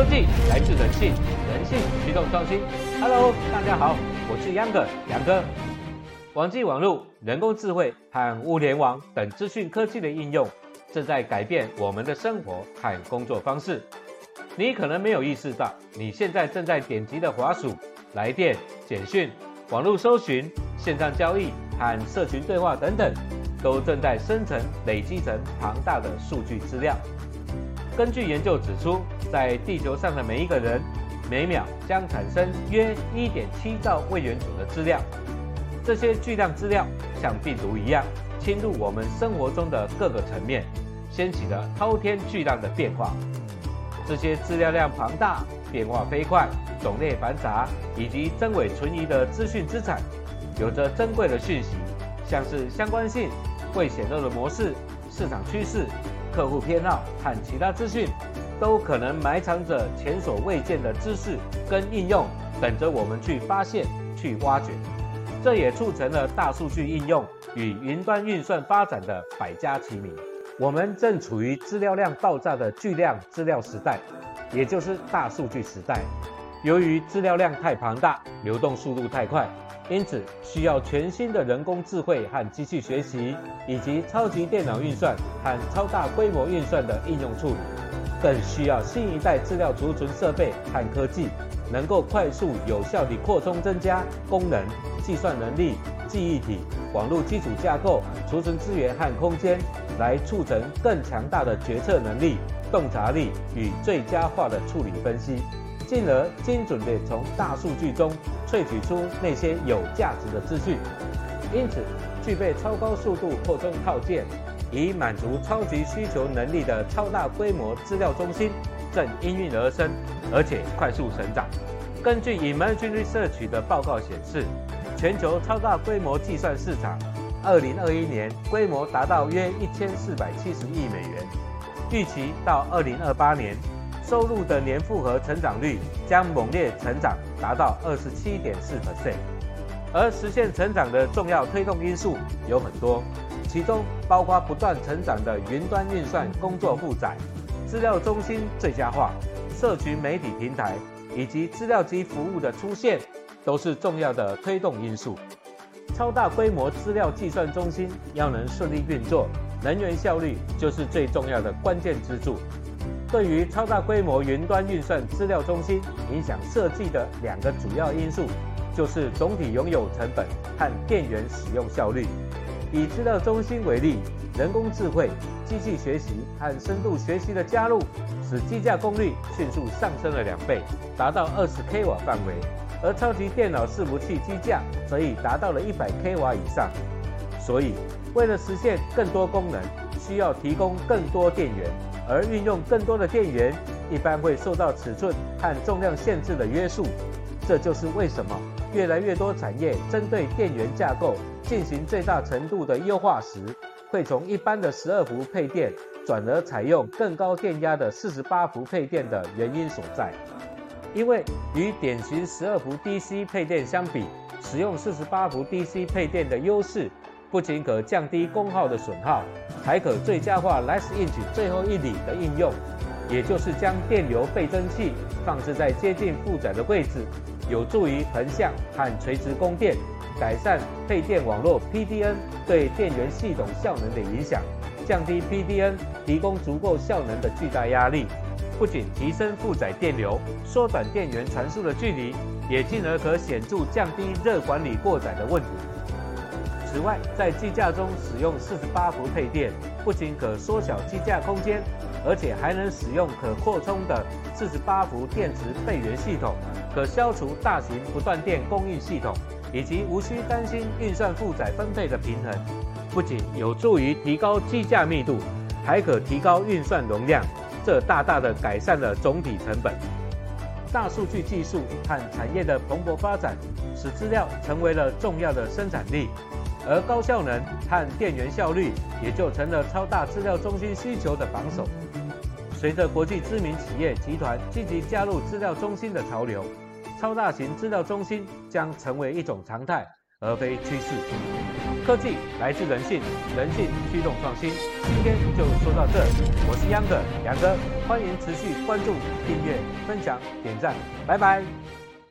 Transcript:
科技来自人性，人性驱动创新。Hello，大家好，我是杨哥，杨哥。网际网络、人工智慧和物联网等资讯科技的应用，正在改变我们的生活和工作方式。你可能没有意识到，你现在正在点击的滑鼠、来电、简讯、网络搜寻、线上交易和社群对话等等，都正在生成、累积成庞大的数据资料。根据研究指出，在地球上的每一个人，每秒将产生约1.7兆位元组的资料。这些巨量资料像病毒一样侵入我们生活中的各个层面，掀起了滔天巨浪的变化。这些资料量庞大、变化飞快、种类繁杂以及真伪存疑的资讯资产，有着珍贵的讯息，像是相关性、未显露的模式、市场趋势。客户偏好和其他资讯，都可能埋藏着前所未见的知识跟应用，等着我们去发现、去挖掘。这也促成了大数据应用与云端运算发展的百家齐名。我们正处于资料量爆炸的巨量资料时代，也就是大数据时代。由于资料量太庞大，流动速度太快。因此，需要全新的人工智慧和机器学习，以及超级电脑运算和超大规模运算的应用处理，更需要新一代资料储存设备和科技，能够快速有效地扩充增加功能、计算能力、记忆体、网络基础架构、储存资源和空间，来促成更强大的决策能力、洞察力与最佳化的处理分析。进而精准地从大数据中萃取出那些有价值的资讯，因此具备超高速度扩充套件，以满足超级需求能力的超大规模资料中心正应运而生，而且快速成长。根据 Emerging Research 的报告显示，全球超大规模计算市场，2021年规模达到约1470亿美元，预期到2028年。收入的年复合成长率将猛烈成长，达到二十七点四 percent。而实现成长的重要推动因素有很多，其中包括不断成长的云端运算工作负载、资料中心最佳化、社群媒体平台以及资料机服务的出现，都是重要的推动因素。超大规模资料计算中心要能顺利运作，能源效率就是最重要的关键支柱。对于超大规模云端运算资料中心影响设计的两个主要因素，就是总体拥有成本和电源使用效率。以资料中心为例，人工智慧、机器学习和深度学习的加入，使机架功率迅速上升了两倍，达到二十 k 瓦范围；而超级电脑伺服器机架则已达到了一百 k 瓦以上。所以，为了实现更多功能，需要提供更多电源。而运用更多的电源，一般会受到尺寸和重量限制的约束。这就是为什么越来越多产业针对电源架构进行最大程度的优化时，会从一般的十二伏配电转而采用更高电压的四十八伏配电的原因所在。因为与典型十二伏 DC 配电相比，使用四十八伏 DC 配电的优势。不仅可降低功耗的损耗，还可最佳化 last inch 最后一里的应用，也就是将电流倍增器放置在接近负载的位置，有助于横向和垂直供电，改善配电网络 PDN 对电源系统效能的影响，降低 PDN 提供足够效能的巨大压力。不仅提升负载电流，缩短电源传输的距离，也进而可显著降低热管理过载的问题。此外，在机架中使用四十八伏配电，不仅可缩小机架空间，而且还能使用可扩充的四十八伏电池备源系统，可消除大型不断电供应系统，以及无需担心运算负载分配的平衡。不仅有助于提高机架密度，还可提高运算容量，这大大的改善了总体成本。大数据技术和产业的蓬勃发展，使资料成为了重要的生产力。而高效能和电源效率也就成了超大资料中心需求的榜首。随着国际知名企业集团积极加入资料中心的潮流，超大型资料中心将成为一种常态，而非趋势。科技来自人性，人性驱动创新。今天就说到这，我是杨哥，杨哥，欢迎持续关注、订阅、分享、点赞，拜拜。